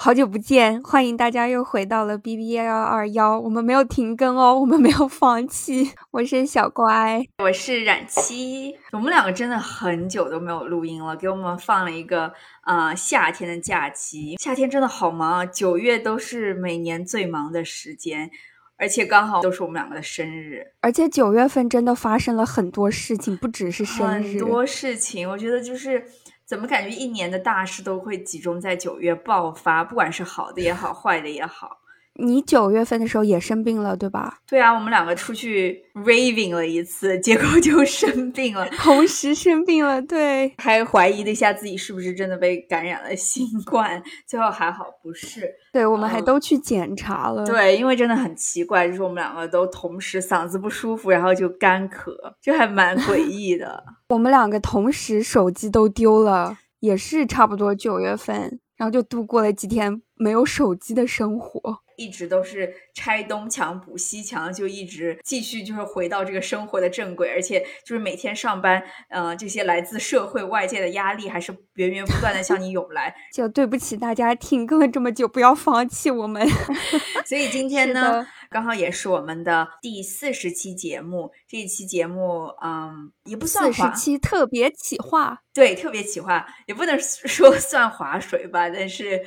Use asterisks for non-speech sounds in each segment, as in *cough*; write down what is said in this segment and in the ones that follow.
好久不见，欢迎大家又回到了 B B 幺幺二幺，我们没有停更哦，我们没有放弃。我是小乖，我是冉七，我们两个真的很久都没有录音了，给我们放了一个呃夏天的假期。夏天真的好忙啊，九月都是每年最忙的时间，而且刚好都是我们两个的生日，而且九月份真的发生了很多事情，不只是生日，很多事情，我觉得就是。怎么感觉一年的大事都会集中在九月爆发？不管是好的也好，坏的也好。你九月份的时候也生病了，对吧？对啊，我们两个出去 raving 了一次，结果就生病了，*laughs* 同时生病了。对，还怀疑了一下自己是不是真的被感染了新冠，最后还好不是。对，我们还都去检查了。对，因为真的很奇怪，就是我们两个都同时嗓子不舒服，然后就干咳，就还蛮 *laughs* 诡异的。我们两个同时手机都丢了，也是差不多九月份，然后就度过了几天没有手机的生活。一直都是拆东墙补西墙，就一直继续就是回到这个生活的正轨，而且就是每天上班，嗯，这些来自社会外界的压力还是源源不断的向你涌来。*laughs* 就对不起大家停更了这么久，不要放弃我们。*laughs* 所以今天呢，刚好也是我们的第四十期节目。这一期节目，嗯，也不算四十期特别企划，对，特别企划，也不能说算划水吧，但是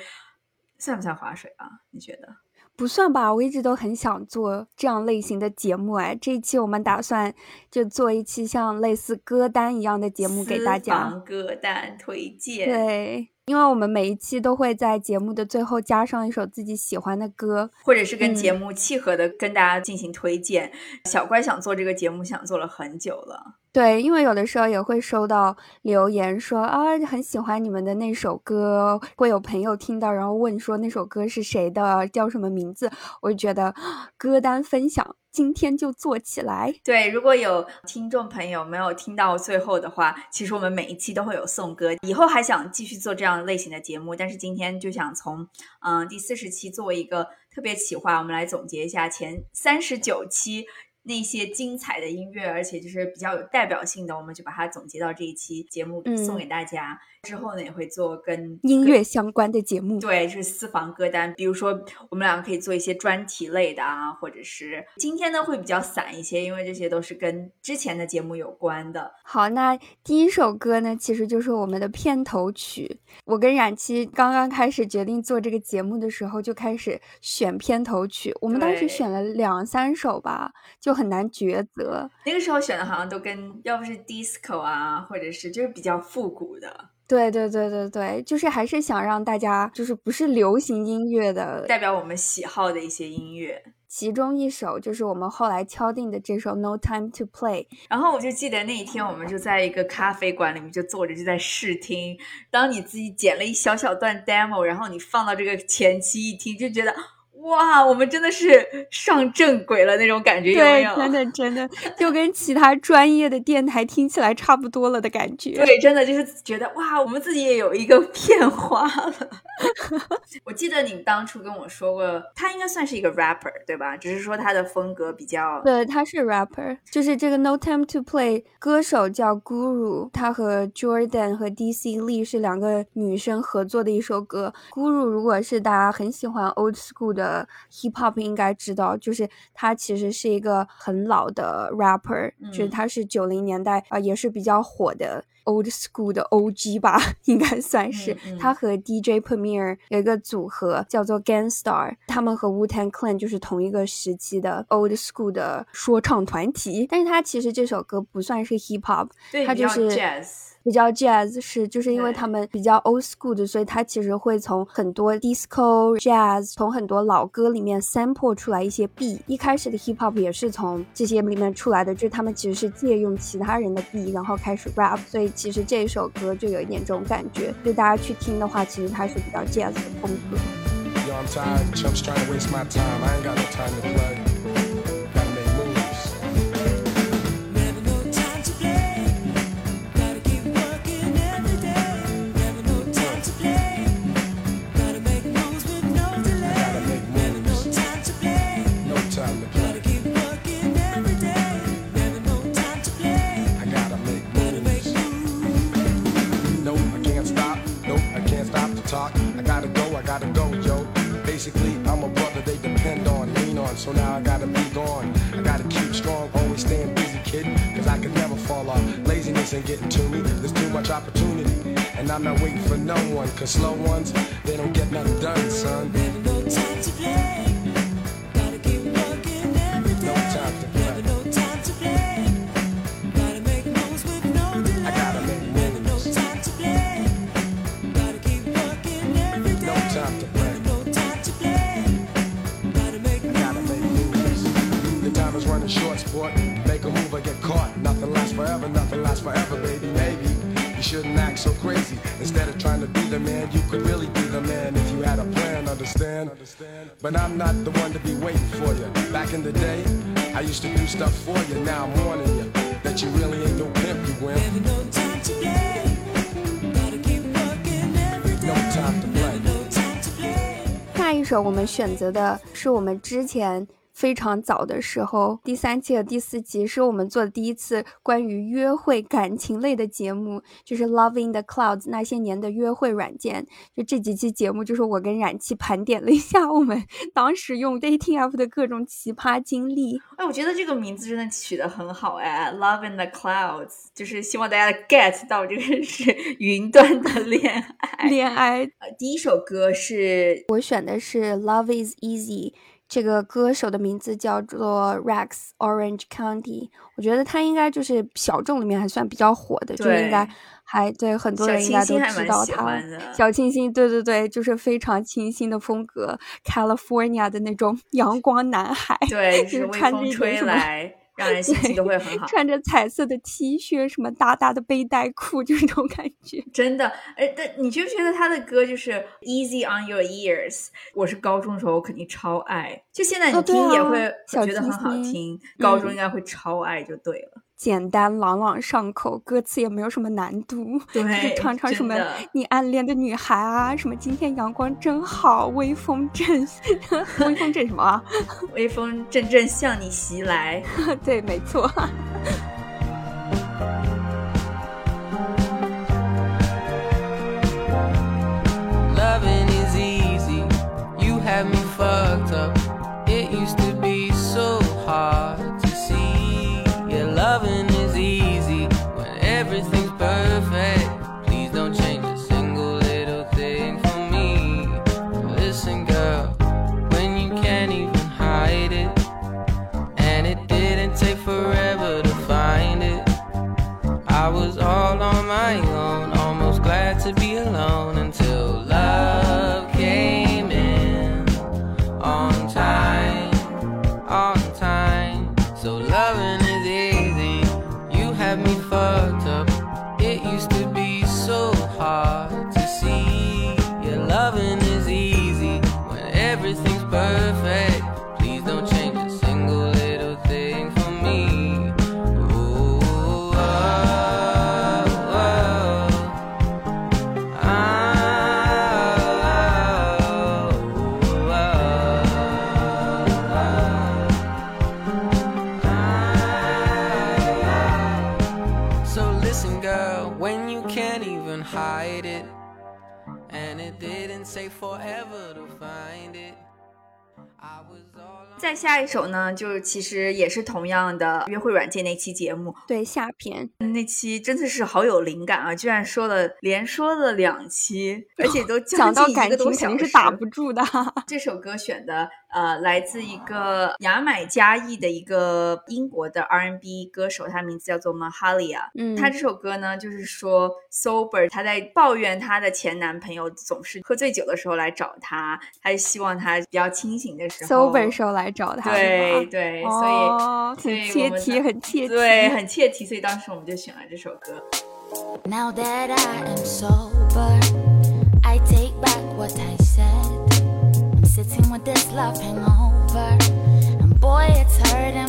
算不算划水啊？你觉得？不算吧，我一直都很想做这样类型的节目哎。这一期我们打算就做一期像类似歌单一样的节目给大家。歌单推荐。对。因为我们每一期都会在节目的最后加上一首自己喜欢的歌，或者是跟节目契合的，跟大家进行推荐。小乖想做这个节目，想做了很久了。对，因为有的时候也会收到留言说啊，很喜欢你们的那首歌，会有朋友听到然后问说那首歌是谁的，叫什么名字？我就觉得歌单分享。今天就做起来。对，如果有听众朋友没有听到最后的话，其实我们每一期都会有送歌。以后还想继续做这样类型的节目，但是今天就想从嗯第四十期作为一个特别企划，我们来总结一下前三十九期那些精彩的音乐，而且就是比较有代表性的，我们就把它总结到这一期节目送给大家。之后呢，也会做跟音乐相关的节目，对，就是私房歌单。比如说，我们两个可以做一些专题类的啊，或者是今天呢会比较散一些，因为这些都是跟之前的节目有关的。好，那第一首歌呢，其实就是我们的片头曲。我跟冉七刚刚开始决定做这个节目的时候，就开始选片头曲。我们当时选了两三首吧，就很难抉择。那个时候选的好像都跟要不是 disco 啊，或者是就是比较复古的。对对对对对，就是还是想让大家就是不是流行音乐的代表我们喜好的一些音乐，其中一首就是我们后来敲定的这首《No Time to Play》。然后我就记得那一天，我们就在一个咖啡馆里面就坐着就在试听。当你自己剪了一小小段 demo，然后你放到这个前期一听，就觉得。哇，我们真的是上正轨了那种感觉，有没有？真的真的，就跟其他专业的电台听起来差不多了的感觉。对，真的就是觉得哇，我们自己也有一个片花了。*laughs* 我记得你当初跟我说过，他应该算是一个 rapper，对吧？只是说他的风格比较……对，他是 rapper，就是这个 No Time to Play 歌手叫 Guru，他和 Jordan 和 DC Lee 是两个女生合作的一首歌。Guru 如果是大家很喜欢 old school 的。Hip Hop 应该知道，就是他其实是一个很老的 rapper，就是他是九零年代啊，也是比较火的 Old School 的 OG 吧，应该算是。他和 DJ Premier 有一个组合叫做 Gangstar，他们和 Wu Tang Clan 就是同一个时期的 Old School 的说唱团体。但是他其实这首歌不算是 Hip Hop，他就是。比较 jazz 是，就是因为他们比较 old school 的，所以他其实会从很多 disco jazz，从很多老歌里面 sample 出来一些 B。一开始的 hip hop 也是从这些里面出来的，就是他们其实是借用其他人的 B，然后开始 rap。所以其实这首歌就有一点这种感觉，就大家去听的话，其实它是比较 jazz 的风格。So now I gotta be gone. I gotta keep strong, always staying busy, kid, cause I can never fall off. Laziness ain't getting to me, there's too much opportunity. And I'm not waiting for no one, cause slow ones, they don't get nothing done, son. No time to play. But I'm not the one to be waiting for you. Back in the day, I used to do stuff for you. Now I'm warning you that you really ain't no pimp, you wimp. Never no time to play. Gotta keep working every day. No time to play. No time to play. 下一首我们选择的是我们之前 非常早的时候，第三期和第四集是我们做的第一次关于约会感情类的节目，就是《Love in the Clouds》那些年的约会软件。就这几期节目，就是我跟冉七盘点了一下我们当时用 dating app 的各种奇葩经历。哎，我觉得这个名字真的取得很好哎，Love in the Clouds，就是希望大家 get 到这个是云端的恋爱。恋爱，呃，第一首歌是我选的是《Love Is Easy》。这个歌手的名字叫做 Rex Orange County，我觉得他应该就是小众里面还算比较火的，就应该还对很多人应该都知道他。小清新，对对对，就是非常清新的风格，California 的那种 *laughs* 阳光男孩，对，就是穿吹一种什么来，让人心情都会很好。穿着彩色的 T 恤，什么大大的背带裤，就是这种感觉。真的，哎，但你觉不觉得他的歌就是 Easy on Your Ears？我是高中的时候我肯定超爱，就现在你听也会觉得很好听，高中嗯应该会超爱就对了。简单朗朗上口，歌词也没有什么难度，*laughs* 就是唱唱什么你暗恋的女孩啊，什么今天阳光真好，微风阵，*laughs* 微风阵什么啊？*laughs* 微风阵阵向你袭来，对，没错。一首呢，就是其实也是同样的约会软件那期节目，对，下篇那期真的是好有灵感啊！居然说了连说了两期，而且都将讲到肯定是打不住的。这首歌选的呃，来自一个牙买加裔的一个英国的 R&B 歌手，他名字叫做 Mahalia。嗯他这首歌呢，就是说 sober，他在抱怨她的前男朋友总是喝醉酒的时候来找她，他希望他比较清醒的时候 sober 时候来找他，对对，哦，所以很切题，很切题，对，很切题，所以当时我们就选了这首歌。Now that I am sober, I take back what I said. Sitting with this love hangover, and boy, it's hurting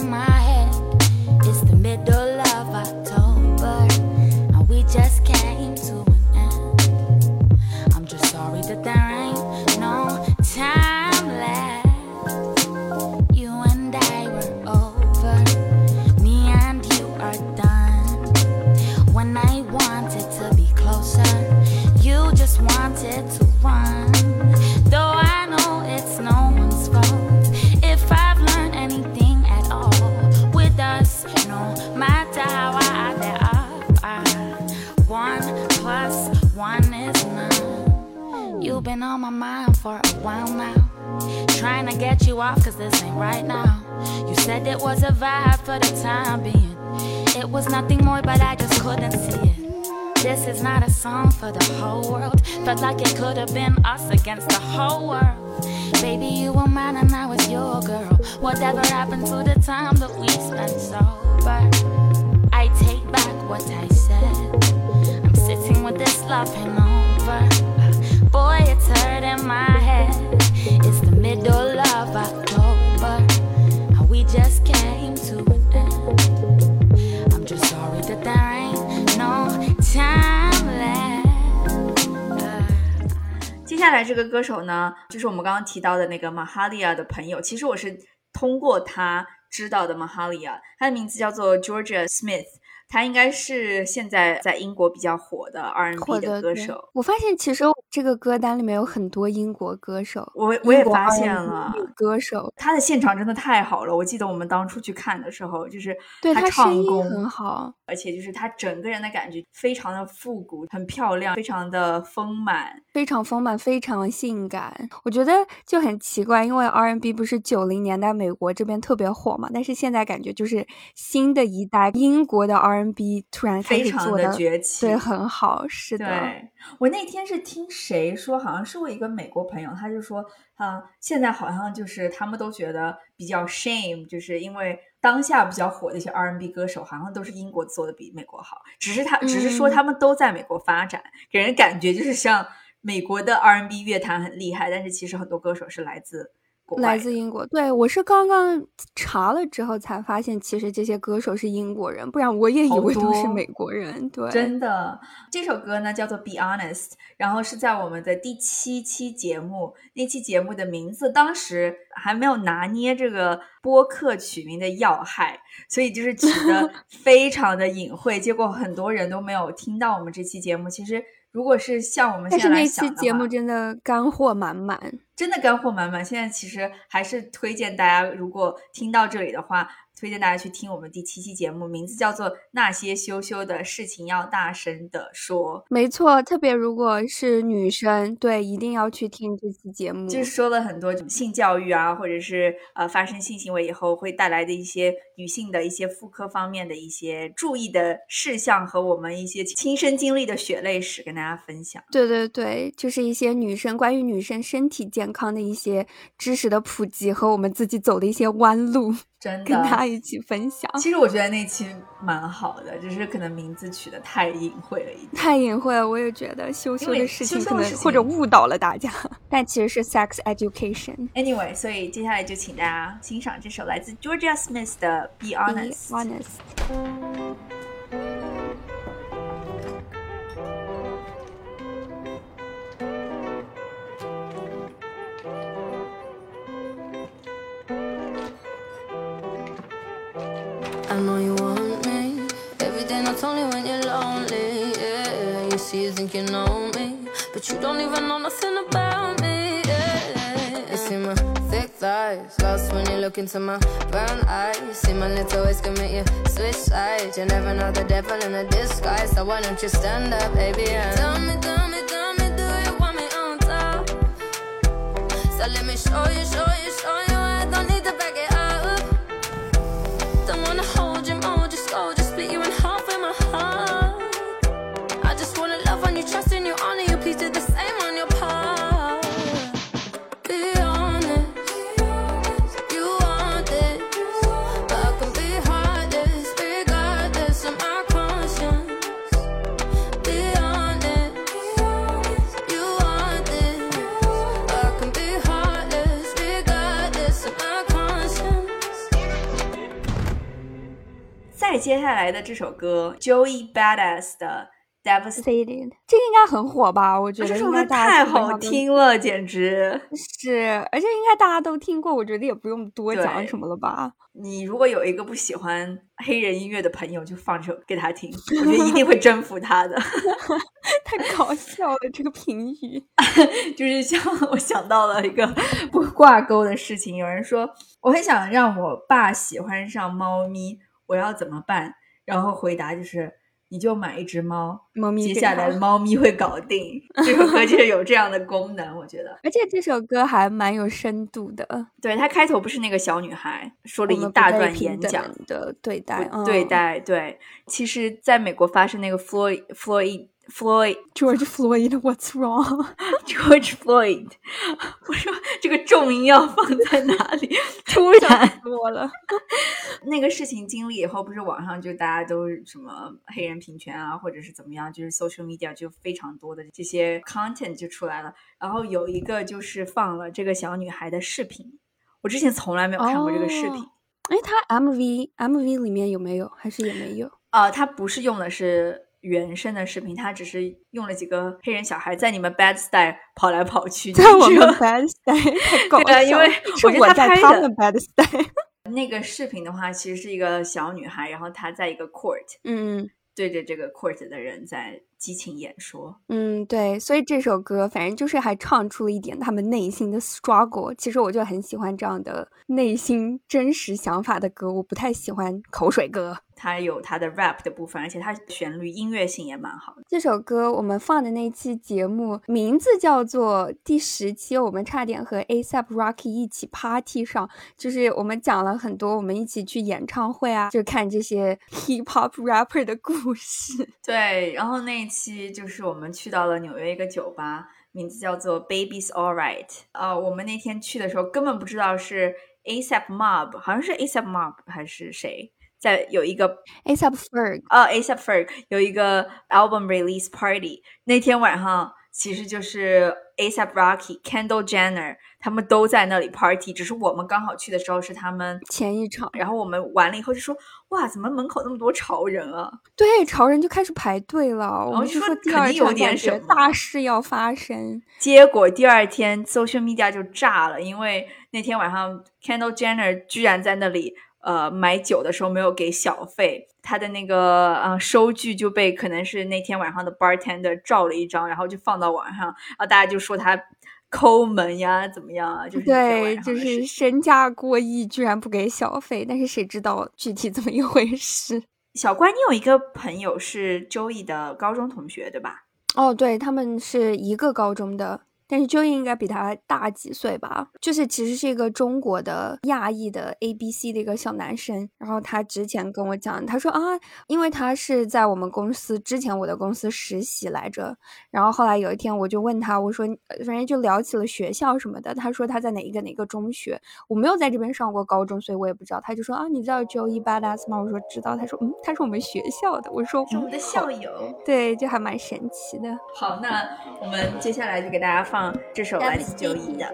手呢，就是我们刚刚提到的那个 Mahalia 的朋友。其实我是通过他知道的 Mahalia，他的名字叫做 Georgia Smith，他应该是现在在英国比较火的 R&B 的歌手。我发现其实这个歌单里面有很多英国歌手，我我也发现了，歌手，他的现场真的太好了。我记得我们当初去看的时候，就是对他唱功很好。而且就是他整个人的感觉非常的复古，很漂亮，非常的丰满。非常丰满，非常性感。我觉得就很奇怪，因为 R&B 不是九零年代美国这边特别火嘛，但是现在感觉就是新的一代英国的 R&B 突然开非常的崛起对，很好，是的，对我那天是听谁说，好像是我一个美国朋友，他就说，啊，现在好像就是他们都觉得比较 shame，就是因为当下比较火的一些 R&B 歌手，好像都是英国做的比美国好，只是他只是说嗯。他们都在美国发展，给人感觉就是像美国的 R&B 乐坛很厉害，但是其实很多歌手是来自国来自英国。对我是刚刚查了之后才发现，其实这些歌手是英国人，不然我也以为都是美国人。对，真的，这首歌呢叫做《Be Honest》，然后是在我们的第七期节目，那期节目的名字当时还没有拿捏这个播客取名的要害，所以就是取得 *laughs* 非常的隐晦，结果很多人都没有听到我们这期节目。其实如果是像我们现在来那期想的话节目真的干货满满。真的干货满满。现在其实还是推荐大家，如果听到这里的话，推荐大家去听我们第七期节目，名字叫做《那些羞羞的事情要大声的说》。没错，特别如果是女生，对，一定要去听这期节目。就是说了很多性教育啊，或者是呃发生性行为以后会带来的一些女性的一些妇科方面的一些注意的事项和我们一些亲身经历的血泪史跟大家分享。对对对，就是一些女生关于女生身体健康的一些知识的普及和我们自己走的一些弯路，真跟他，一起分享。其实我觉得那期蛮好的，只是可能名字取的太隐晦了一点。太隐晦了，我也觉得羞羞的事情可能或者误导了大家，*laughs* 但其实是 sex education。Anyway，所以接下来就请大家欣赏这首来自 Georgia Smith 的《Be Honest》。Be honest。Yeah, you think you know me, but you don't even know nothing about me. Yeah, you see my thick thighs, lost when you look into my brown eyes. See my little ways make you switch sides. You never know the devil in a disguise, so why don't you stand up, baby? Tell me, tell me, tell me, do you want me on top? So let me show you, show you, show you. 接下来的这首歌，Joey Badass 的《Devastated》。Faded，这个应该很火吧？我觉得这首歌太好听了，简直！是，而且应该大家都听过，我觉得也不用多讲什么了吧？你如果有一个不喜欢黑人音乐的朋友，就放这首给他听，*laughs* 我觉得一定会征服他的。*laughs* 太搞笑了，这个评语。*laughs* 就是像我想到了一个不挂钩的事情，有人说我很想让我爸喜欢上猫咪，我要怎么办？然后回答就是你就买一只猫，猫咪接下来猫咪会搞定。*laughs* 这首歌就是有这样的功能，我觉得。而且这首歌还蛮有深度的，对，它开头不是那个小女孩说了一大段演讲，的对待，不对嗯待对。其实，在美国发生那个 Floyd Floyd Floyd *laughs* George Floyd，What's wrong？George *laughs* Floyd，我说这个重音要放在哪里？突然多了，*laughs* 那个事情经历以后，不是网上就大家都是什么黑人平权啊，或者是怎么样，就是 social media 就非常多的这些 content 就出来了。然后有一个就是放了这个小女孩的视频，我之前从来没有看过这个视频。哦哎，他 MV MV 里面有没有？还是也没有？呃，他不是用的是原声的视频，他只是用了几个黑人小孩在你们 Bad Style 跑来跑去，在我们 *laughs* Bad Style 太搞笑，对啊因为我觉得他拍的他们 Bad Style。*laughs* 那个视频的话，其实是一个小女孩，然后她在一个 court 嗯对着这个 court 的人在激情演说。嗯，对，所以这首歌反正就是还唱出了一点他们内心的 struggle。其实我就很喜欢这样的内心真实想法的歌，我不太喜欢口水歌。它有它的 rap 的部分，而且它旋律音乐性也蛮好的。这首歌我们放的那期节目名字叫做第十期，我们差点和 ASAP Rocky 一起 party 上，就是我们讲了很多我们一起去演唱会啊，就看这些 hip hop rapper 的故事。对，然后那一期就是我们去到了纽约一个酒吧，名字叫做 Baby's Alright。呃，我们那天去的时候根本不知道是 ASAP Mob，好像是 ASAP Mob 还是谁，在有一个 ASAP Ferg 呃 ASAP Ferg 有一个 album release party。那天晚上其实就是 ASAP Rocky、Kendall Jenner 他们都在那里 party，只是我们刚好去的时候是他们前一场，然后我们完了以后就说，哇，怎么门口那么多潮人啊？对潮人就开始排队了，我们就说第肯定有二场感觉点什么大事要发生。结果第二天 social media 就炸了，因为那天晚上 Kendall Jenner 居然在那里呃买酒的时候没有给小费，他的那个呃收据就被可能是那天晚上的 bartender 照了一张，然后就放到网上，然后大家就说他抠门呀，怎么样啊？就是对，就是身价过亿，居然不给小费，但是谁知道具体怎么一回事？*laughs* 小关，你有一个朋友是周易的高中同学，对吧？哦，对，他们是一个高中的，但是 Joey 应该比他大几岁吧？就是其实是一个中国的亚裔的 A B C 的一个小男生。然后他之前跟我讲，他说啊，因为他是在我们公司之前我的公司实习来着。然后后来有一天我就问他，我说呃反正就聊起了学校什么的。他说他在哪一个哪个中学，我没有在这边上过高中，所以我也不知道。他就说啊，你知道 Joey Badass 吗？我说知道。他说嗯，他是我们学校的。我说是我们的嗯校友。对，就还蛮神奇的。好，那我们接下来就给大家放这首来自周易的。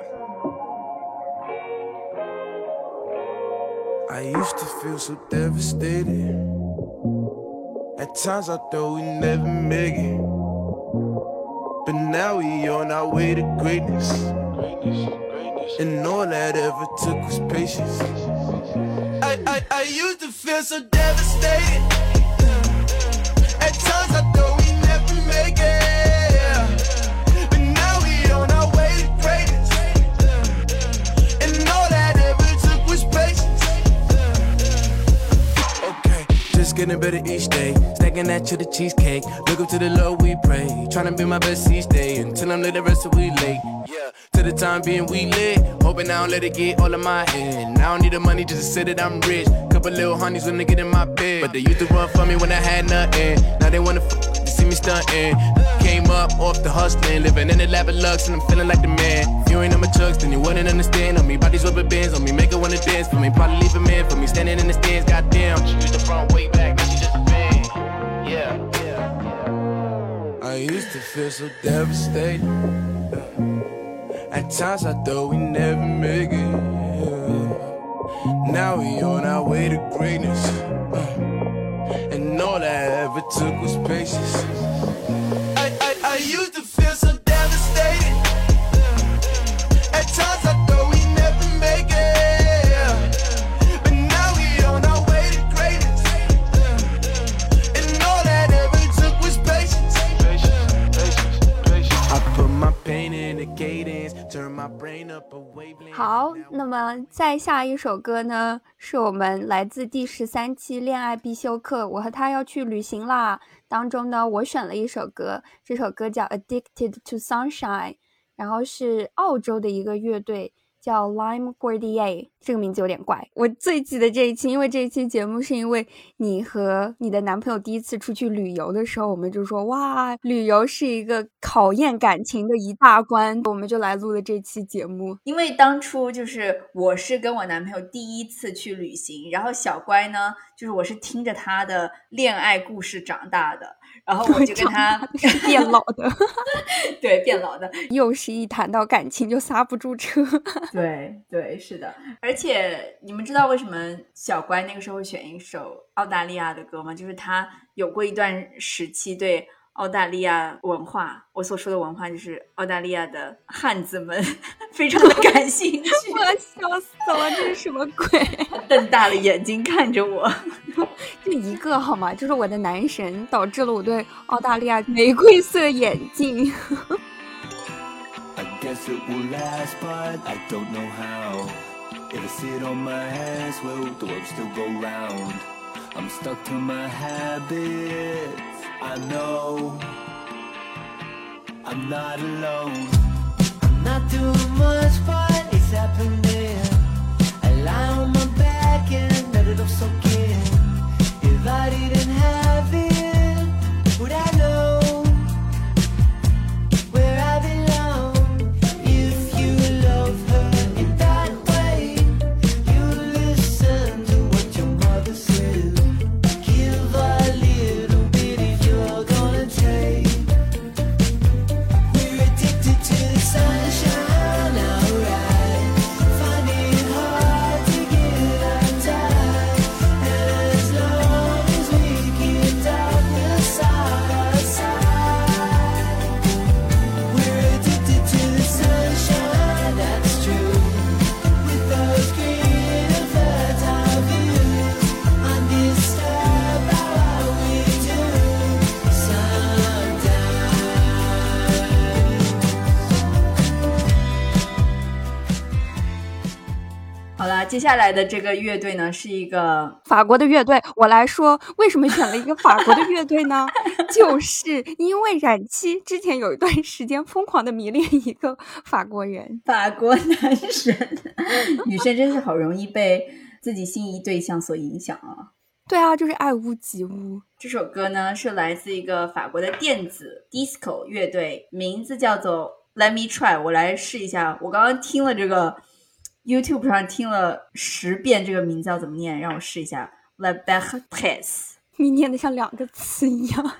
I used to feel so devastated. At times I thought we never make it. But now we on our way to greatness. And all that ever took was patience. I, I, I used to feel so devastated. Getting better each day. Stacking that to the cheesecake. Look up to the Lord, we pray. Trying to be my best each day until I'm late, the rest of we late. Yeah, to the time being we lit. Hoping I don't let it get all of my head. I don't need the money just to say that I'm rich. Couple little honeys when they get in my bed. But they used to run for me when I had nothing. Now they wanna f- see me stunting. Up off the hustling, living in the lap of lux, and I'm feeling like the man. If you ain't on my chucks, then you wouldn't understand. On me, bodies rubber bands, on me, make her wanna dance. For me, probably leave a man. For me, standing in the stands, goddamn. She used the front way back, now she just a fan. Yeah, yeah. I used to feel so devastated. At times I thought we never make it. Now we on our way to greatness. Uh, And all I ever took was patience. 好，那么再下一首歌呢，是我们来自第十三期恋爱必修课，我和他要去旅行啦。当中呢，我选了一首歌，这首歌叫《Addicted to Sunshine》，然后是澳洲的一个乐队。叫 Lime Gordier，这个名字有点怪。我最记得这一期，因为这一期节目是因为你和你的男朋友第一次出去旅游的时候，我们就说哇，旅游是一个考验感情的一大关，我们就来录了这期节目。因为当初就是我是跟我男朋友第一次去旅行，然后小乖呢，就是我是听着他的恋爱故事长大的，然后我就跟他是变老的，*laughs* 对变老的，又是一谈到感情就刹不住车。*laughs* 对对是的，而且你们知道为什么小乖那个时候会选一首澳大利亚的歌吗？就是他有过一段时期对澳大利亚文化，我所说的文化就是澳大利亚的汉子们非常的感兴趣，我要笑死了，这是什么鬼？瞪大了眼睛看着我。就一个好吗？就是我的男神，导致了我对澳大利亚玫瑰色眼镜。I guess it will last, but I don't know how. If I sit on my ass, will the world still go round? I'm stuck to my habits. I know I'm not alone. I'm not doing much, but it's happening. I lie on my back and let it all soak in. If I didn't 接下来的这个乐队呢是一个法国的乐队，我来说，为什么选了一个法国的乐队呢？*laughs* 就是因为冉七之前有一段时间疯狂的迷恋一个法国人，法国男神，女生真是好容易被自己心仪对象所影响啊。对啊，就是爱屋及乌。这首歌呢是来自一个法国的电子 disco 乐队，名字叫做 Let Me Try。我来试一下，我刚刚听了这个 YouTube 上听了十遍这个名字要怎么念，让我试一下 La b e r t e s 你念的像两个词一样，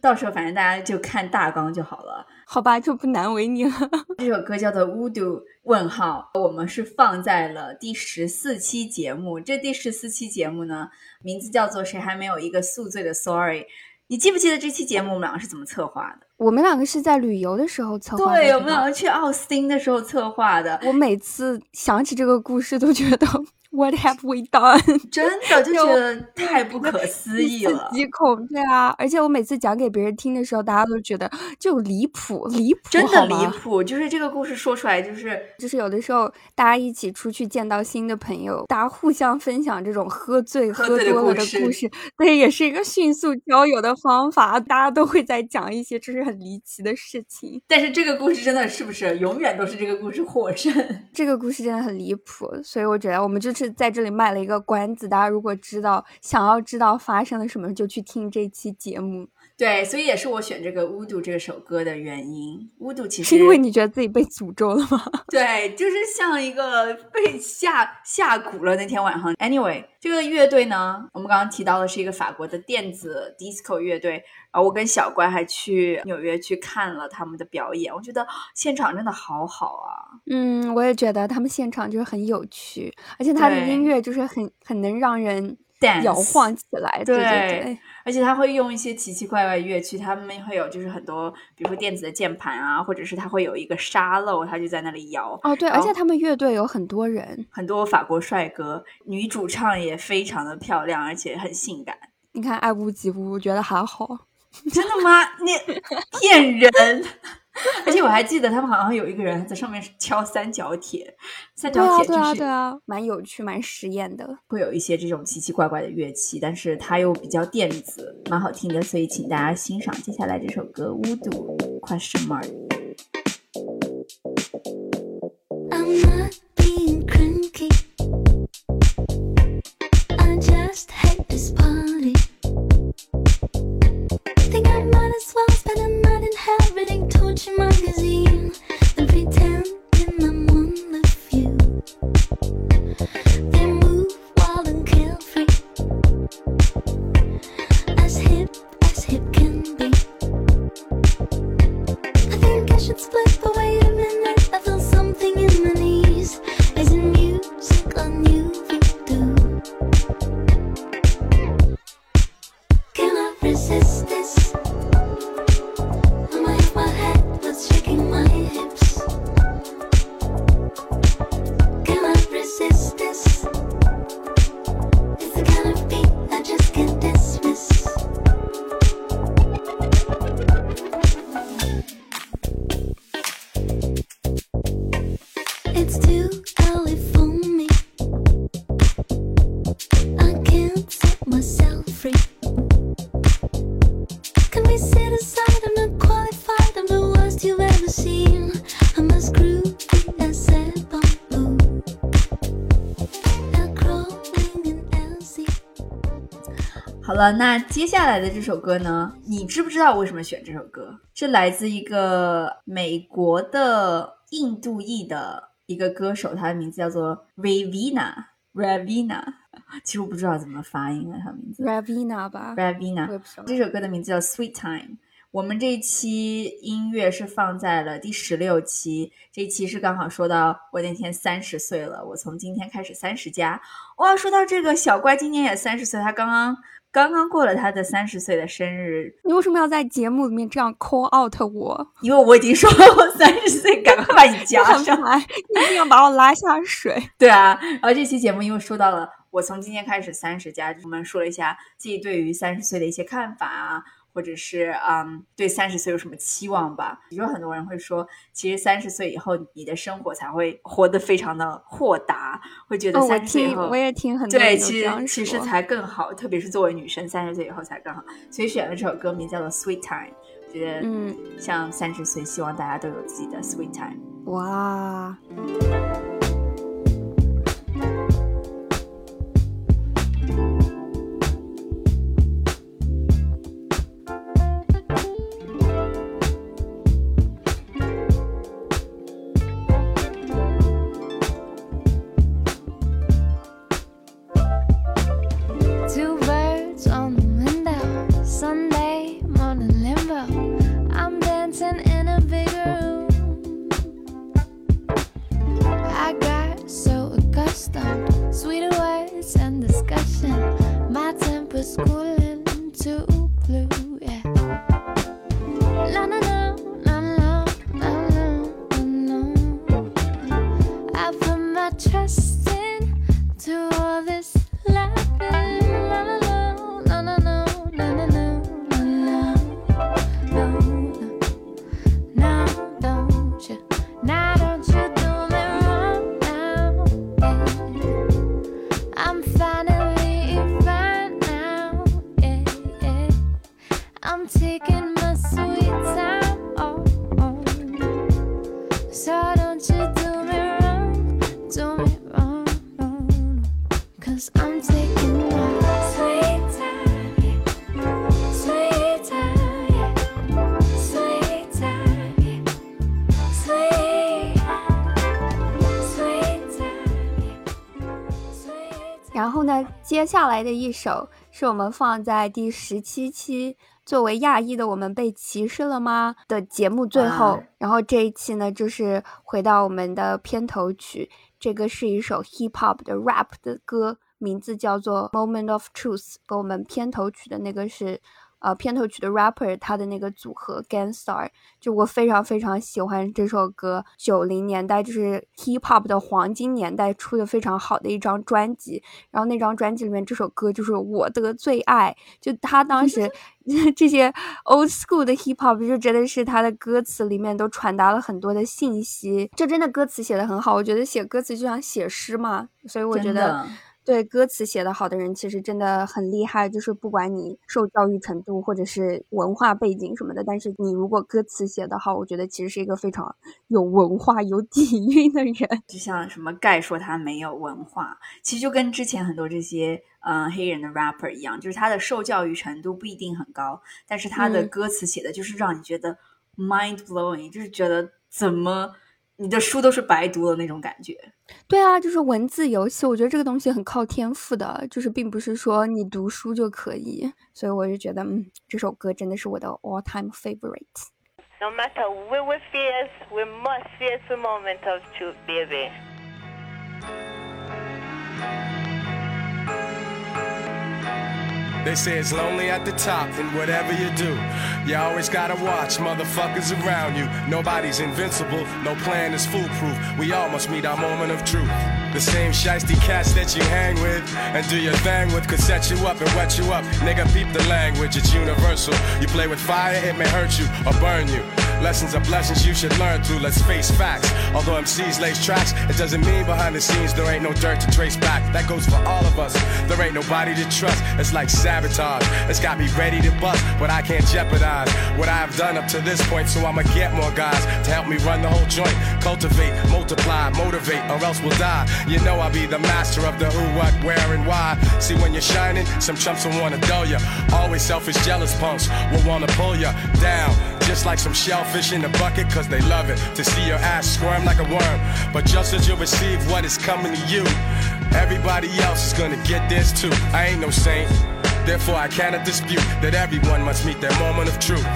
到时候反正大家就看大纲就好了。好吧，就不难为你了。*laughs* 这首歌叫做《Voodoo》问号，我们是放在了第十四期节目。这第十四期节目呢，名字叫做“谁还没有一个宿醉的 Sorry”。你记不记得这期节目我们两个是怎么策划的？我们两个是在旅游的时候策划的，对，我们两个去奥斯汀的时候策划的，我每次想起这个故事都觉得 What have we done？*laughs* 真的就就觉得太不可 *laughs* 思议了。极恐，对啊，而且我每次讲给别人听的时候，大家都觉得就离谱，离谱，真的离谱，就是这个故事说出来，就是就是有的时候大家一起出去见到新的朋友，大家互相分享这种喝醉、喝喝醉的多了的故事故事，对，也是一个迅速交友的方法。大家都会在讲一些就是很离奇的事情。但是这个故事真的是不是永远都是这个故事获胜？*laughs* 这个故事真的很离谱，所以我觉得我们就是在这里卖了一个关子。大家如果知道想要知道发生了什么，就去听这期节目，对，所以也是我选这个《巫毒》这首歌的原因。巫毒其实是因为你觉得自己被诅咒了吗？*laughs* 对，就是像一个被下下蛊了那天晚上。Anyway，这个乐队呢，我们刚刚提到的是一个法国的电子 disco 乐队，然后我跟小乖还去纽约去看了他们的表演，我觉得现场真的好好啊。嗯，我也觉得他们现场就是很有趣，而且他的音乐就是很很能让人 Dance 摇晃起来。对对对，而且他会用一些奇奇怪怪的乐器，他们会有就是很多，比如说电子的键盘啊，或者是他会有一个沙漏，他就在那里摇。哦对，而且他们乐队有很多人，很多法国帅哥，女主唱也非常的漂亮，而且很性感。你看爱屋及乌，我觉得还好。真的吗？你骗人！*laughs* 而且我还记得他们好像有一个人在上面敲三角铁，三角铁就对啊，是对啊，蛮有趣，蛮实验的。会有一些这种奇奇怪怪的乐器，但是它又比较电子，蛮好听的，所以请大家欣赏接下来这首歌《巫毒》question mark。I'm not being cranky. 了，那接下来的这首歌呢？你知不知道为什么选这首歌？是来自一个美国的印度裔的一个歌手，他的名字叫做 Ravina。Ravina，其实我不知道怎么发音啊，他名字 Ravina 吧，Ravina。这首歌的名字叫《Sweet Time》。我们这一期音乐是放在了第十六期，这一期是刚好说到我那天三十岁了，我从今天开始三十加。哇，说到这个小乖今年也三十岁，他刚刚刚刚过了他的三十岁的生日，你为什么要在节目里面这样 call out 我？*laughs* 因为我已经说了我三十岁，赶快把你加上。来，你一定要把我拉下水。*laughs* 对啊，然后这期节目因为说到了我从今天开始三十加，我们说了一下自己对于三十岁的一些看法啊，或者是嗯对三十岁有什么期望吧。有很多人会说，其实三十岁以后你的生活才会活得非常的豁达，会觉得三十岁以后、听我也听很多对，其实其实才更好，特别是作为女生，三十岁以后才更好。所以选了这首歌名叫做《Sweet Time》，我觉得嗯像三十岁，希望大家都有自己的 Sweet Time。哇，下来的一首是我们放在第十七期作为亚裔的我们被歧视了吗？的节目最后哇，然后这一期呢就是回到我们的片头曲，这个是一首 hip hop 的 rap 的歌，名字叫做 Moment of Truth，跟我们片头曲的那个是呃片头曲的 rapper 他的那个组合 Gangstar，就我非常非常喜欢这首歌。九零年代就是 hip hop 的黄金年代出的非常好的一张专辑，然后那张专辑里面这首歌就是我的最爱。就他当时 *laughs* 这些 old school 的 hip hop 就真的是他的歌词里面都传达了很多的信息，就真的歌词写的很好。我觉得写歌词就像写诗嘛，所以我觉得。对歌词写得好的人，其实真的很厉害。就是不管你受教育程度或者是文化背景什么的，但是你如果歌词写得好，我觉得其实是一个非常有文化、有底蕴的人。就像什么盖说他没有文化，其实就跟之前很多这些呃黑人的 rapper 一样，就是他的受教育程度不一定很高，但是他的嗯歌词写的就是让你觉得 mind blowing，就是觉得怎么你的书都是白读的那种感觉。对啊，就是文字游戏，我觉得这个东西很靠天赋的，就是并不是说你读书就可以。所以我就觉得，嗯，这首歌真的是我的 all time favorite。No matter where we face, we must face the moment of truth, baby. They say it's lonely at the top, and whatever you do, you always gotta watch motherfuckers around you. Nobody's invincible, no plan is foolproof. We all must meet our moment of truth. The same shiesty cats that you hang with and do your thing with could set you up and wet you up. Nigga, peep the language, it's universal. You play with fire, it may hurt you or burn you. Lessons are blessings you should learn through. Let's face facts. Although MCs lace tracks, it doesn't mean behind the scenes there ain't no dirt to trace back. That goes for all of us. There ain't nobody to trust. It's like sabotage. It's got me ready to bust, but I can't jeopardize what I've done up to this point. So I'ma get more guys to help me run the whole joint. Cultivate, multiply, motivate, or else we'll die. You know I'll be the master of the who, what, where, and why. See when you're shining, some chumps will wanna dull ya. Always selfish, jealous punks will wanna pull ya down. Just like some shellfish in the bucket, cause they love it to see your ass squirm like a worm. But just as you receive what is coming to you, everybody else is gonna get this too. I ain't no saint, therefore I cannot dispute that everyone must meet their moment of truth.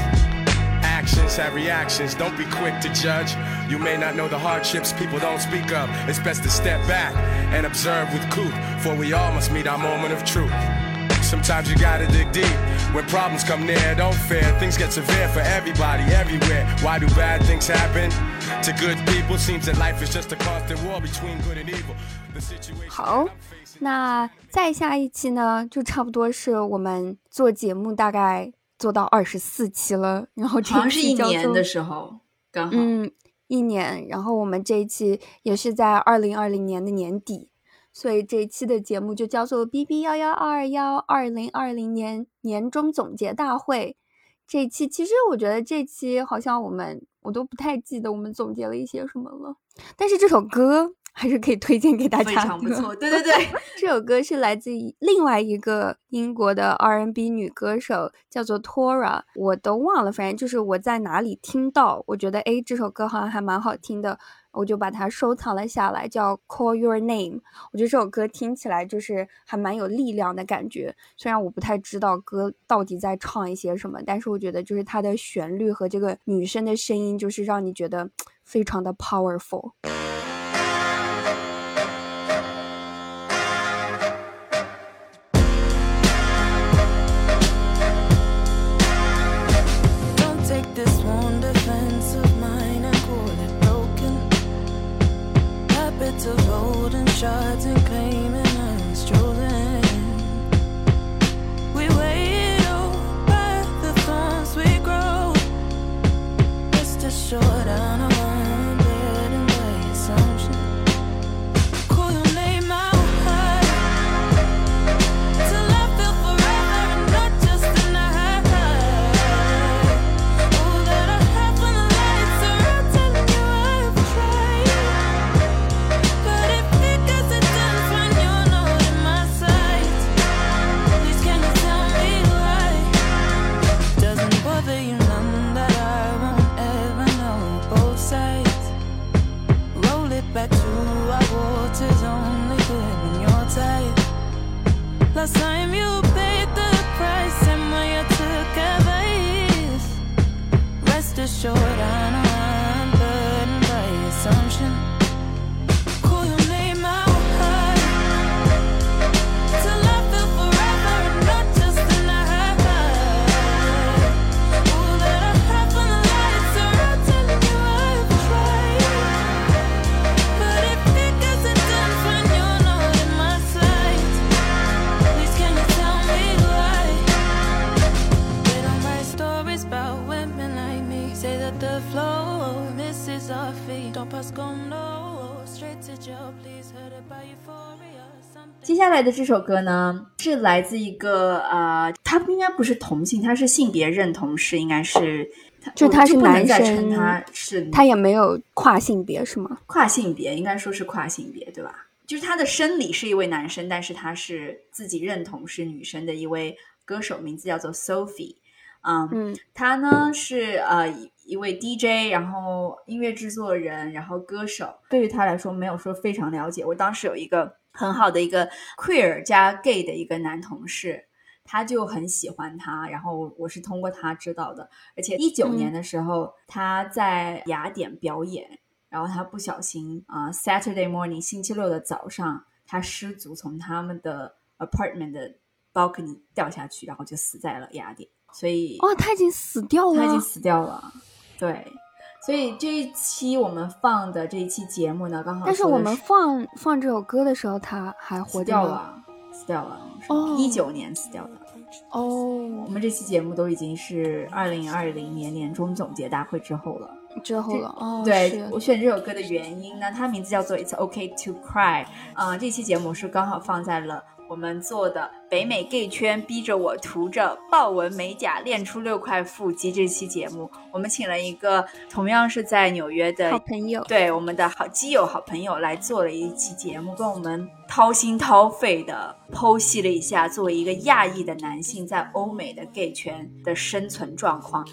Actions have reactions, don't be quick to judge. You may not know the hardships people don't speak of. It's best to step back and observe with cool, for we all must meet our moment of truth. Sometimes you gotta dig deep. When problems come near, don't fear. Things get severe for everybody, everywhere. Why do bad things happen to good people? Seems that life is just a constant war between good and evil. 好，那再下一期呢，就差不多是我们做节目大概做到二十四期了，然后这好像是一年的时候，刚好。嗯，一年。然后我们这一期也是在二零二零年的年底，所以这一期的节目就叫做 “B B 幺幺二幺二零二零年年终总结大会”。这一期其实我觉得这期好像我们我都不太记得我们总结了一些什么了，但是这首歌还是可以推荐给大家非。常不错，对对对，*laughs* 这首歌是来自于另外一个英国的 R&B 女歌手，叫做 Tora，我都忘了，反正就是我在哪里听到，我觉得诶这首歌好像还蛮好听的，我就把它收藏了下来，叫 Call Your Name。我觉得这首歌听起来就是还蛮有力量的感觉，虽然我不太知道歌到底在唱一些什么，但是我觉得就是它的旋律和这个女生的声音，就是让你觉得非常的 powerful。Holding shots and claiming 的这首歌呢，是来自一个呃，他应该不是同性，他是性别认同是应该是，就他是男再生他是他也没有跨性别是吗？跨性别，应该说是跨性别，对吧？就是他的生理是一位男生，但是他是自己认同是女生的一位歌手，名字叫做 Sophie。嗯，嗯他呢是呃一一位 DJ，然后音乐制作人，然后歌手。对于他来说，没有说非常了解。我当时有一个很好的一个 queer 加 gay 的一个男同事，他就很喜欢他，然后我是通过他知道的。而且一九嗯年的时候，他在雅典表演，然后他不小心啊、呃 Saturday morning 星期六的早上，他失足从他们的 apartment 的 balcony 掉下去，然后就死在了雅典。所以哦，他已经死掉了他已经。死掉了。对，所以这一期我们放的这一期节目呢，刚好但是我们放放这首歌的时候，他还活。掉了，死掉了，哦一九年死掉的。哦我，们这期节目都已经是二零二零年年终总结大会之后了。之后了哦，对我选这首歌的原因呢，它名字叫做《It's OK to Cry》。啊，这期节目是刚好放在了我们做的北美 gay 圈逼着我涂着豹纹美甲练出六块腹肌这期节目，我们请了一个同样是在纽约的好朋友。对我们的好基友、好朋友来做了一期节目，跟我们掏心掏肺的剖析了一下作为一个亚裔的男性在欧美的 gay 圈的生存状况。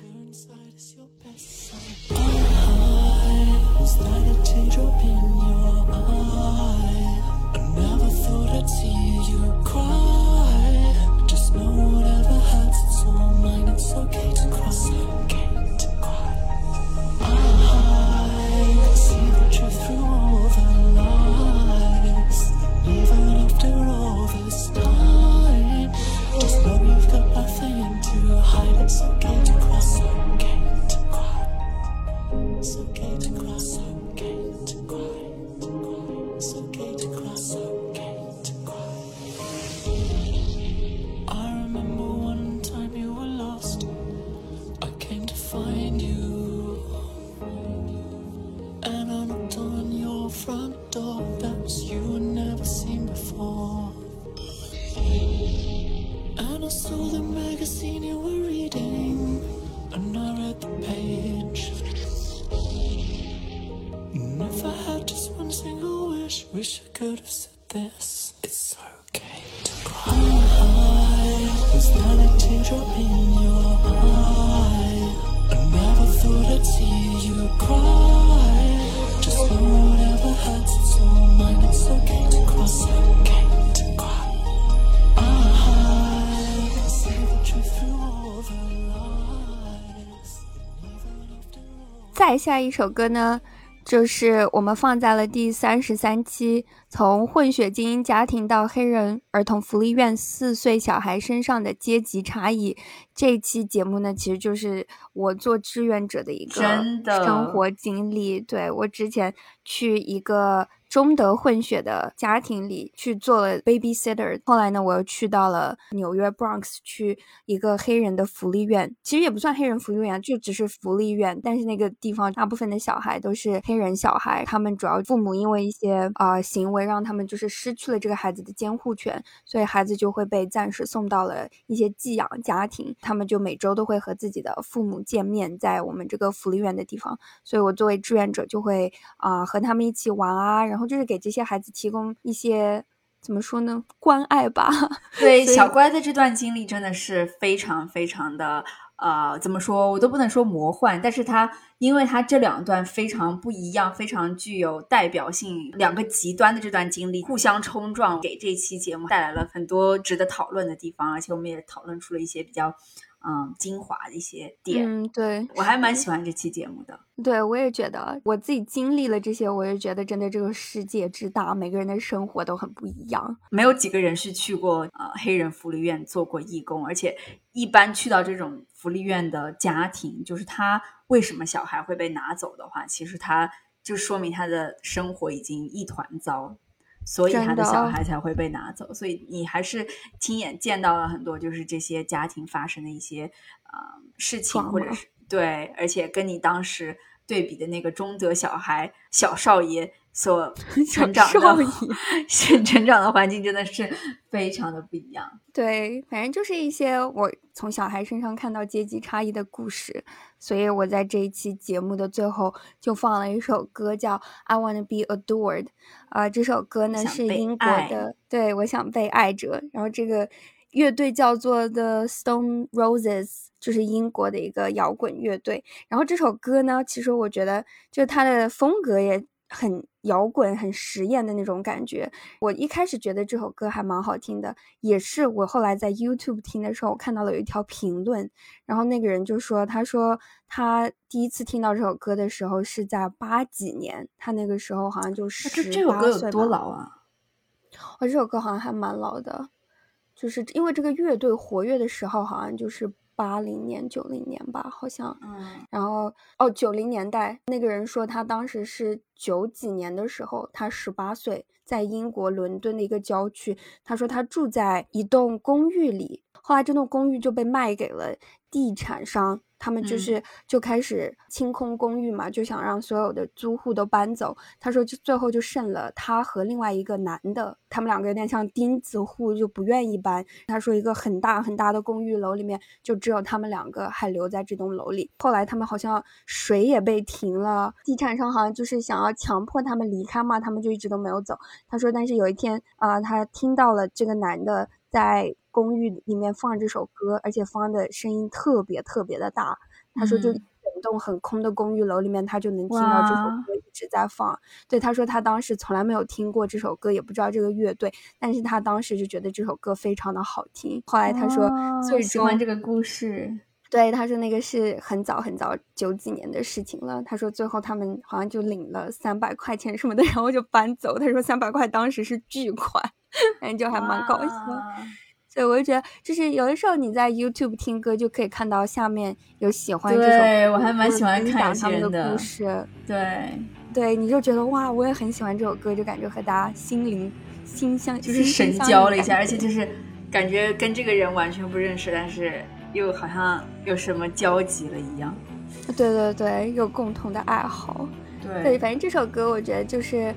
下一首歌呢，就是我们放在了第三十三期，从混血精英家庭到黑人儿童福利院四岁小孩身上的阶级差异。这一期节目呢，其实就是我做志愿者的一个生活经历。对我之前去一个中德混血的家庭里去做了 babysitter，后来呢，我又去到了纽约 Bronx 去一个黑人的福利院，其实也不算黑人福利院，就只是福利院，但是那个地方大部分的小孩都是黑人小孩，他们主要父母因为一些呃行为让他们就是失去了这个孩子的监护权，所以孩子就会被暂时送到了一些寄养家庭，他们就每周都会和自己的父母见面，在我们这个福利院的地方，所以我作为志愿者就会啊、和他们一起玩啊，然就是给这些孩子提供一些怎么说呢关爱吧。*laughs* 对小乖的这段经历真的是非常非常的呃，怎么说我都不能说魔幻，但是它因为它这两段非常不一样，非常具有代表性，两个极端的这段经历互相冲撞，给这期节目带来了很多值得讨论的地方，而且我们也讨论出了一些比较嗯精华的一些点。嗯，对，我还蛮喜欢这期节目的。对，我也觉得，我自己经历了这些，我也觉得真的这个世界之大，每个人的生活都很不一样。没有几个人是去过呃黑人福利院做过义工，而且一般去到这种福利院的家庭，就是他为什么小孩会被拿走的话，其实他就说明他的生活已经一团糟，所以他的小孩才会被拿走。所以你还是亲眼见到了很多就是这些家庭发生的一些呃事情，或者是对，而且跟你当时。对比的那个中德小孩小少爷所 *laughs* 小成长少的爷 *laughs* 是成长的环境真的是非常的不一样。对，反正就是一些我从小孩身上看到阶级差异的故事，所以我在这一期节目的最后就放了一首歌，叫《I Wanna Be Adored》。啊、这首歌呢是英国的，对我想被爱着。然后这个乐队叫做 The Stone Roses，就是英国的一个摇滚乐队。然后这首歌呢，其实我觉得就它的风格也很摇滚、很实验的那种感觉。我一开始觉得这首歌还蛮好听的，也是我后来在 YouTube 听的时候，我看到了有一条评论，然后那个人就说，他说他第一次听到这首歌的时候是在八几年，他那个时候好像就那十这这首歌有岁多老啊？哦，这首歌好像还蛮老的，就是因为这个乐队活跃的时候好像就是八零年、九零年吧，好像。嗯，然后哦，九零年代那个人说他当时是九几年的时候，他十八岁，在英国伦敦的一个郊区，他说他住在一栋公寓里，后来这栋公寓就被卖给了地产商。他们就嗯是就开始清空公寓嘛，就想让所有的租户都搬走。他说，就最后就剩了他和另外一个男的，他们两个有点像钉子户，就不愿意搬。他说，一个很大很大的公寓楼里面，就只有他们两个还留在这栋楼里。后来他们好像水也被停了，地产商好像就是想要强迫他们离开嘛，他们就一直都没有走。他说，但是有一天啊、他听到了这个男的在公寓里面放这首歌，而且放的声音特别特别的大。他说，就嗯整栋很空的公寓楼里面，他就能听到这首歌一直在放。对，他说他当时从来没有听过这首歌，也不知道这个乐队，但是他当时就觉得这首歌非常的好听。后来他说哦最喜欢终这个故事。对，他说那个是很早很早九几年的事情了。他说最后他们好像就领了三百块钱什么的，*laughs* 然后就搬走。他说三百块当时是巨款，反正就还蛮搞笑。哇所以我就觉得，就是有的时候你在 YouTube 听歌，就可以看到下面有喜欢这首歌，对我还蛮喜欢看他们的故事。对，对，你就觉得哇，我也很喜欢这首歌，就感觉和大家心灵心相，就是神交了一下，而且就是感觉跟这个人完全不认识，但是又好像有什么交集了一样。对对对，有共同的爱好。对对，反正这首歌我觉得就是，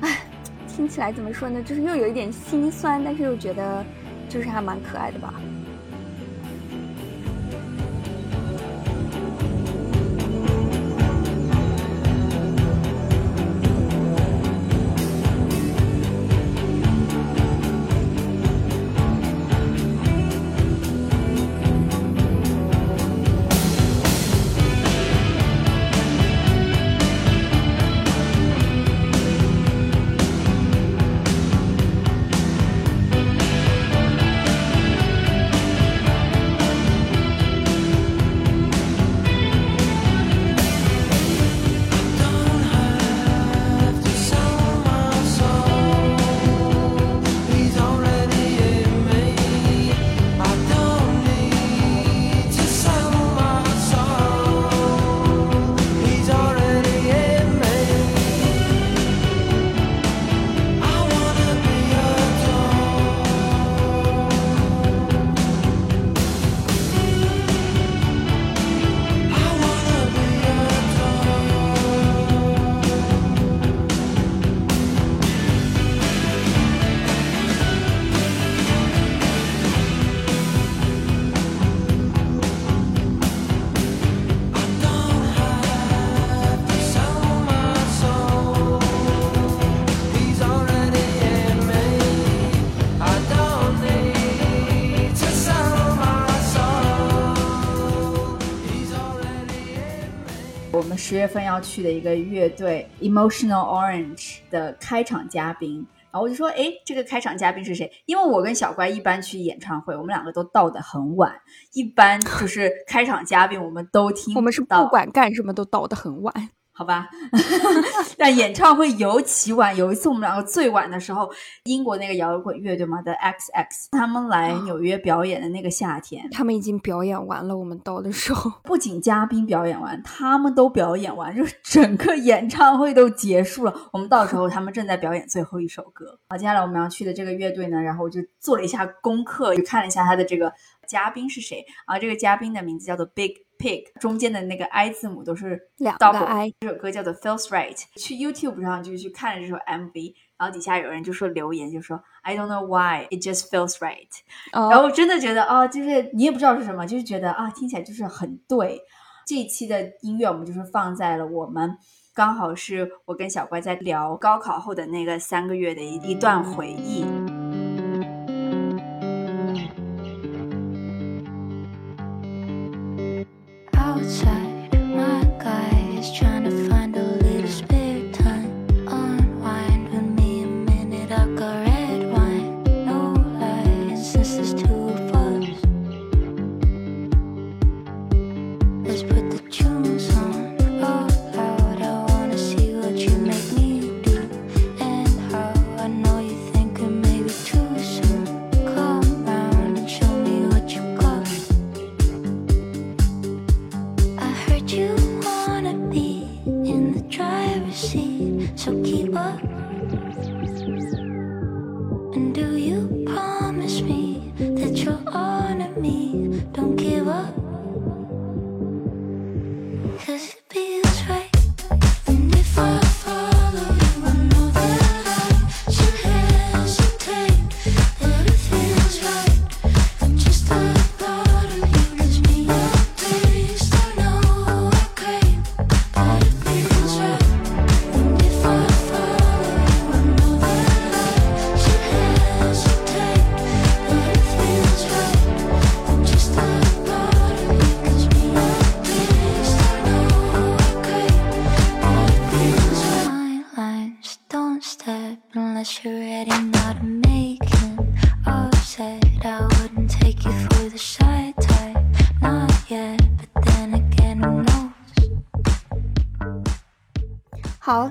唉，听起来怎么说呢，就是又有一点心酸，但是又觉得就是还蛮可爱的吧。十月份要去的一个乐队 Emotional Orange 的开场嘉宾。然后我就说，哎，这个开场嘉宾是谁？因为我跟小乖一般去演唱会，我们两个都到的很晚，一般就是开场嘉宾我们都听我们是不管干什么都到的很晚。好吧，*laughs* 但演唱会尤其晚。有一次我们两个最晚的时候，英国那个摇滚乐队嘛的 XX，他们来纽约表演的那个夏天，他们已经表演完了，我们到的时候，*laughs* 不仅嘉宾表演完，他们都表演完，就是整个演唱会都结束了。我们到时候他们正在表演最后一首歌。*laughs* 好，接下来我们要去的这个乐队呢，然后我就做了一下功课，就看了一下他的这个嘉宾是谁啊？这个嘉宾的名字叫做 Big pig 中间的那个 i 字母都是两个 double。I 这首歌叫做 Feels Right，去 YouTube 上就去看了这首 MV，然后底下有人就说留言就说 I don't know why it just feels right，、然哦，后我真的觉得啊、就是你也不知道是什么，就是觉得啊，听起来就是很对。这一期的音乐我们就是放在了我们刚好是我跟小乖在聊高考后的那个三个月的一一段回忆。在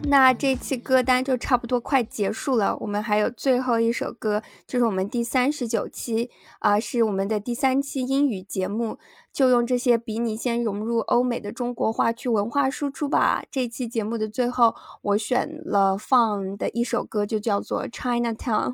那这期歌单就差不多快结束了。我们还有最后一首歌，就是我们第三十九期啊、是我们的第三期英语节目，就用这些比你先融入欧美的中国话去文化输出吧。这期节目的最后，我选了放的一首歌，就叫做《Chinatown》，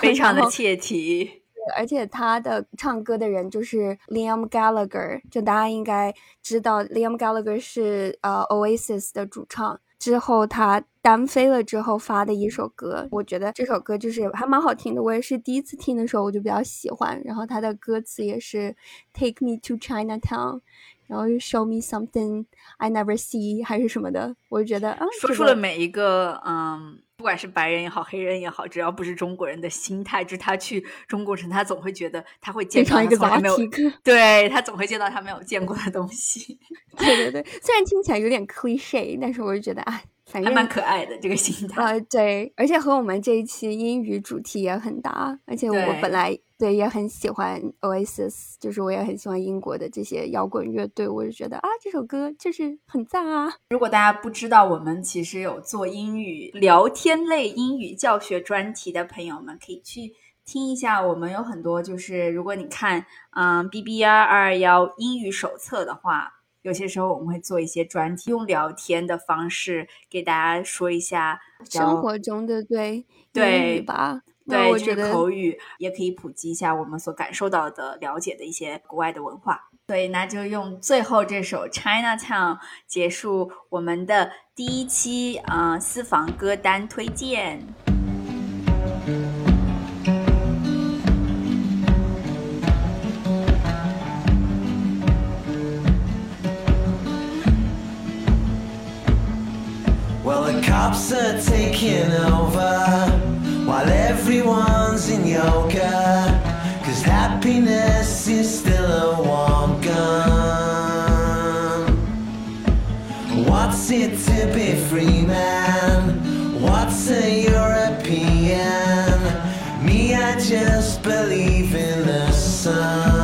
非常的切题。而且他的唱歌的人就是 Liam Gallagher，就大家应该知道，Liam Gallagher 是呃 Oasis 的主唱。之后他单飞了之后发的一首歌，我觉得这首歌就是还蛮好听的。我也是第一次听的时候我就比较喜欢，然后他的歌词也是 Take me to Chinatown，然后 Show me something I never see 还是什么的，我就觉得啊，说出了每一个嗯，不管是白人也好，黑人也好，只要不是中国人的心态，就是他去中国城，他总会觉得他会见到一个从来没有。对他总会见到他没有见过的东西，*laughs* 对对对，虽然听起来有点 cliche，但是我就觉得啊，反正还蛮可爱的这个心态。呃，对，而且和我们这一期英语主题也很搭，而且我本来对也很喜欢 Oasis，就是我也很喜欢英国的这些摇滚乐队，我就觉得啊，这首歌就是很赞啊。如果大家不知道，我们其实有做英语聊天类英语教学专题的朋友们，可以去听一下。我们有很多，就是如果你看嗯 B B R 二幺英语手册的话，有些时候我们会做一些专题，用聊天的方式给大家说一下生活中的对对英语吧，那对，就是我觉得口语也可以普及一下我们所感受到的、了解的一些国外的文化。对，那就用最后这首《Chinatown》结束我们的第一期啊、呃私房歌单推荐。Well, the cops are taking over while everyone's in yoga. Cause happiness is still a warm gun. What's it to be free, man? What's a European? Me, I just believe in the sun.